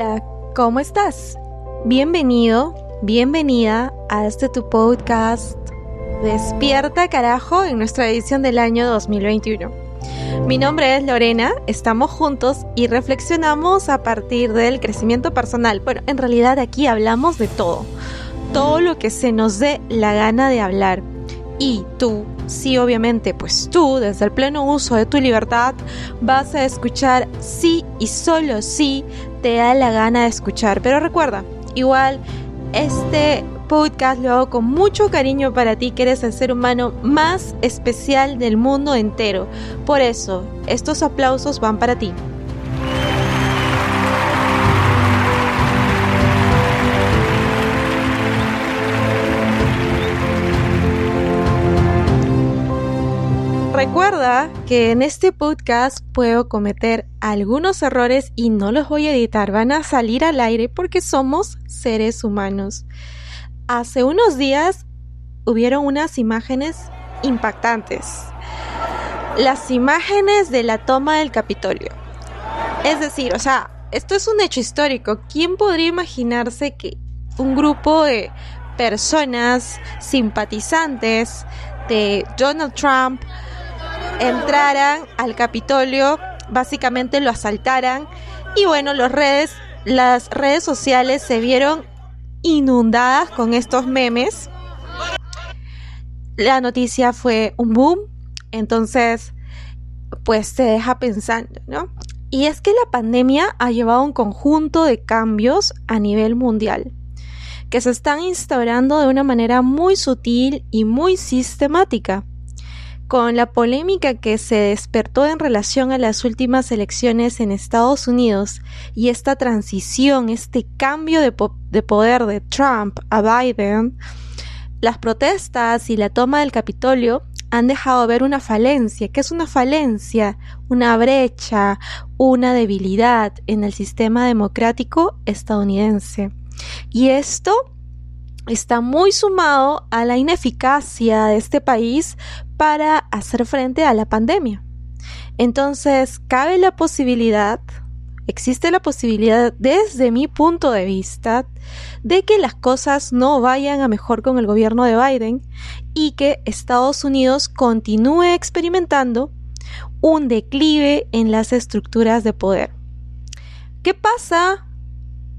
Hola, ¿cómo estás? Bienvenido, bienvenida a este tu podcast Despierta carajo en nuestra edición del año 2021. Mi nombre es Lorena, estamos juntos y reflexionamos a partir del crecimiento personal. Bueno, en realidad aquí hablamos de todo, todo lo que se nos dé la gana de hablar. Y tú, sí obviamente, pues tú, desde el pleno uso de tu libertad, vas a escuchar sí y solo sí te da la gana de escuchar. Pero recuerda, igual este podcast lo hago con mucho cariño para ti, que eres el ser humano más especial del mundo entero. Por eso, estos aplausos van para ti. Recuerda que en este podcast puedo cometer algunos errores y no los voy a editar, van a salir al aire porque somos seres humanos. Hace unos días hubieron unas imágenes impactantes. Las imágenes de la toma del Capitolio. Es decir, o sea, esto es un hecho histórico. ¿Quién podría imaginarse que un grupo de personas simpatizantes de Donald Trump entraran al Capitolio, básicamente lo asaltaran y bueno, los redes, las redes sociales se vieron inundadas con estos memes. La noticia fue un boom, entonces pues se deja pensando, ¿no? Y es que la pandemia ha llevado un conjunto de cambios a nivel mundial que se están instaurando de una manera muy sutil y muy sistemática con la polémica que se despertó en relación a las últimas elecciones en Estados Unidos y esta transición, este cambio de, poder de Trump a Biden, las protestas y la toma del Capitolio han dejado ver una falencia. ¿Qué es una falencia? Una brecha, una debilidad en el sistema democrático estadounidense. Y esto está muy sumado a la ineficacia de este país para hacer frente a la pandemia. Entonces, cabe la posibilidad, existe la posibilidad desde mi punto de vista, de que las cosas no vayan a mejor con el gobierno de Biden y que Estados Unidos continúe experimentando un declive en las estructuras de poder. ¿Qué pasa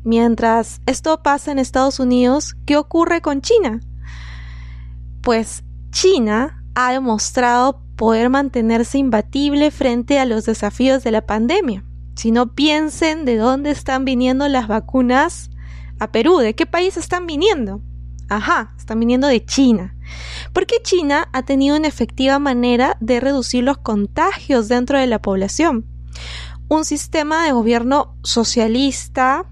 Mientras esto pasa en Estados Unidos, ¿qué ocurre con China? Pues China ha demostrado poder mantenerse imbatible frente a los desafíos de la pandemia. Si no piensen de dónde están viniendo las vacunas a Perú, ¿de qué país están viniendo? Ajá, están viniendo de China. Porque China ha tenido una efectiva manera de reducir los contagios dentro de la población. Un sistema de gobierno socialista,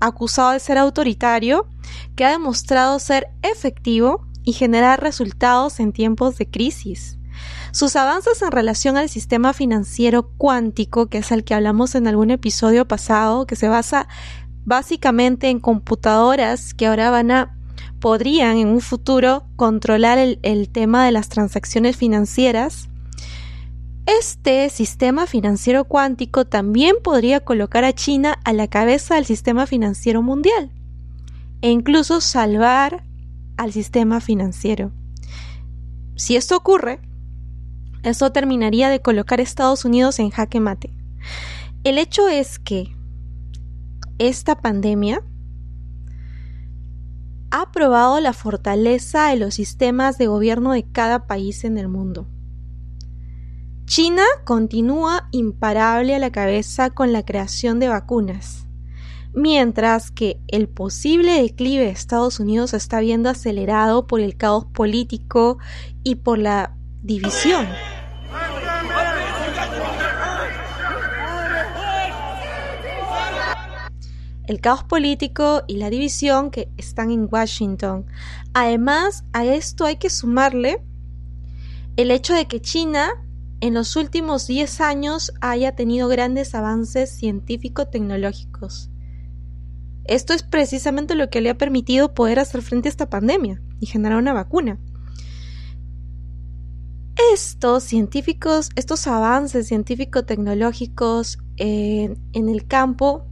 acusado de ser autoritario, que ha demostrado ser efectivo y generar resultados en tiempos de crisis. Sus avances en relación al sistema financiero cuántico, que es el que hablamos en algún episodio pasado, que se basa básicamente en computadoras que ahora van a podrían en un futuro controlar el, el tema de las transacciones financieras, este sistema financiero cuántico también podría colocar a China a la cabeza del sistema financiero mundial e incluso salvar al sistema financiero. Si esto ocurre, eso terminaría de colocar a Estados Unidos en jaque mate. El hecho es que esta pandemia ha probado la fortaleza de los sistemas de gobierno de cada país en el mundo. China continúa imparable a la cabeza con la creación de vacunas, mientras que el posible declive de Estados Unidos se está viendo acelerado por el caos político y por la división. el caos político y la división que están en Washington. Además, a esto hay que sumarle el hecho de que China en los últimos 10 años haya tenido grandes avances científico-tecnológicos. Esto es precisamente lo que le ha permitido poder hacer frente a esta pandemia y generar una vacuna. Estos científicos, estos avances científico-tecnológicos eh, en el campo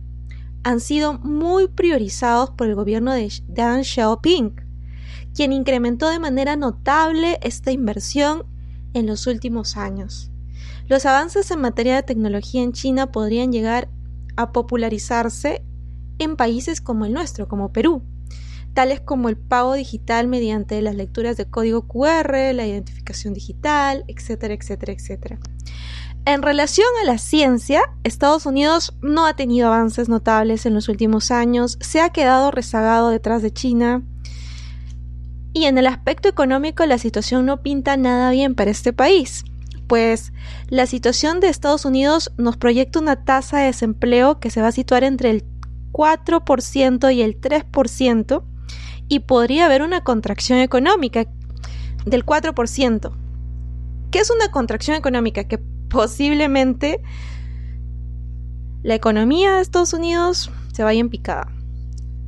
han sido muy priorizados por el gobierno de Deng Xiaoping, quien incrementó de manera notable esta inversión en los últimos años. Los avances en materia de tecnología en China podrían llegar a popularizarse en países como el nuestro, como Perú, tales como el pago digital mediante las lecturas de código QR, la identificación digital, etcétera, etcétera, etcétera. En relación a la ciencia, Estados Unidos no ha tenido avances notables en los últimos años, se ha quedado rezagado detrás de China. Y en el aspecto económico la situación no pinta nada bien para este país, pues la situación de Estados Unidos nos proyecta una tasa de desempleo que se va a situar entre el 4% y el 3%, y podría haber una contracción económica del 4%. ¿Qué es una contracción económica? Que posiblemente la economía de Estados Unidos se vaya en picada.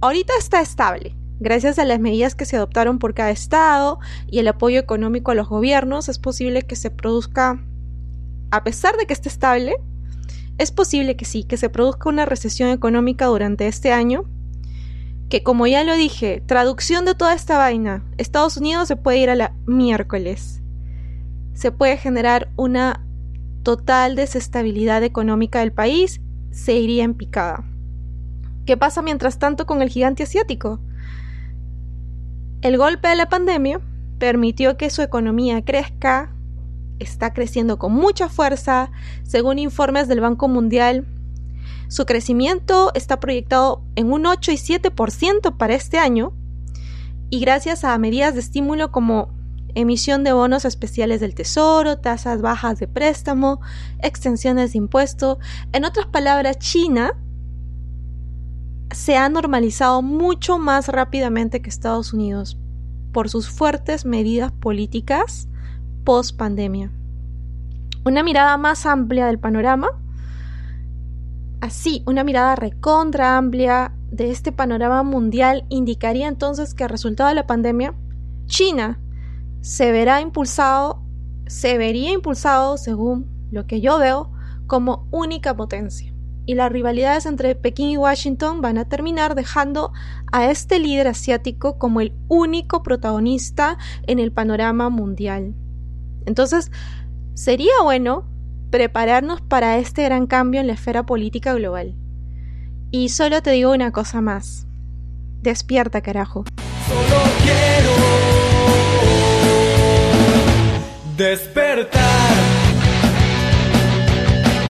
Ahorita está estable. Gracias a las medidas que se adoptaron por cada estado y el apoyo económico a los gobiernos, es posible que se produzca, a pesar de que esté estable, es posible que sí, que se produzca una recesión económica durante este año que como ya lo dije, traducción de toda esta vaina, Estados Unidos se puede ir a la miércoles. Se puede generar una total desestabilidad económica del país, se iría en picada. ¿Qué pasa mientras tanto con el gigante asiático? El golpe de la pandemia permitió que su economía crezca, está creciendo con mucha fuerza, según informes del Banco Mundial, su crecimiento está proyectado en un 8 y 7% para este año y gracias a medidas de estímulo como emisión de bonos especiales del Tesoro, tasas bajas de préstamo, extensiones de impuesto. En otras palabras, China se ha normalizado mucho más rápidamente que Estados Unidos por sus fuertes medidas políticas post pandemia. Una mirada más amplia del panorama Así, una mirada recontra amplia de este panorama mundial indicaría entonces que, resultado de la pandemia, China se verá impulsado, se vería impulsado, según lo que yo veo, como única potencia. Y las rivalidades entre Pekín y Washington van a terminar dejando a este líder asiático como el único protagonista en el panorama mundial. Entonces, sería bueno prepararnos para este gran cambio en la esfera política global. Y solo te digo una cosa más. Despierta, carajo. Solo quiero despertar.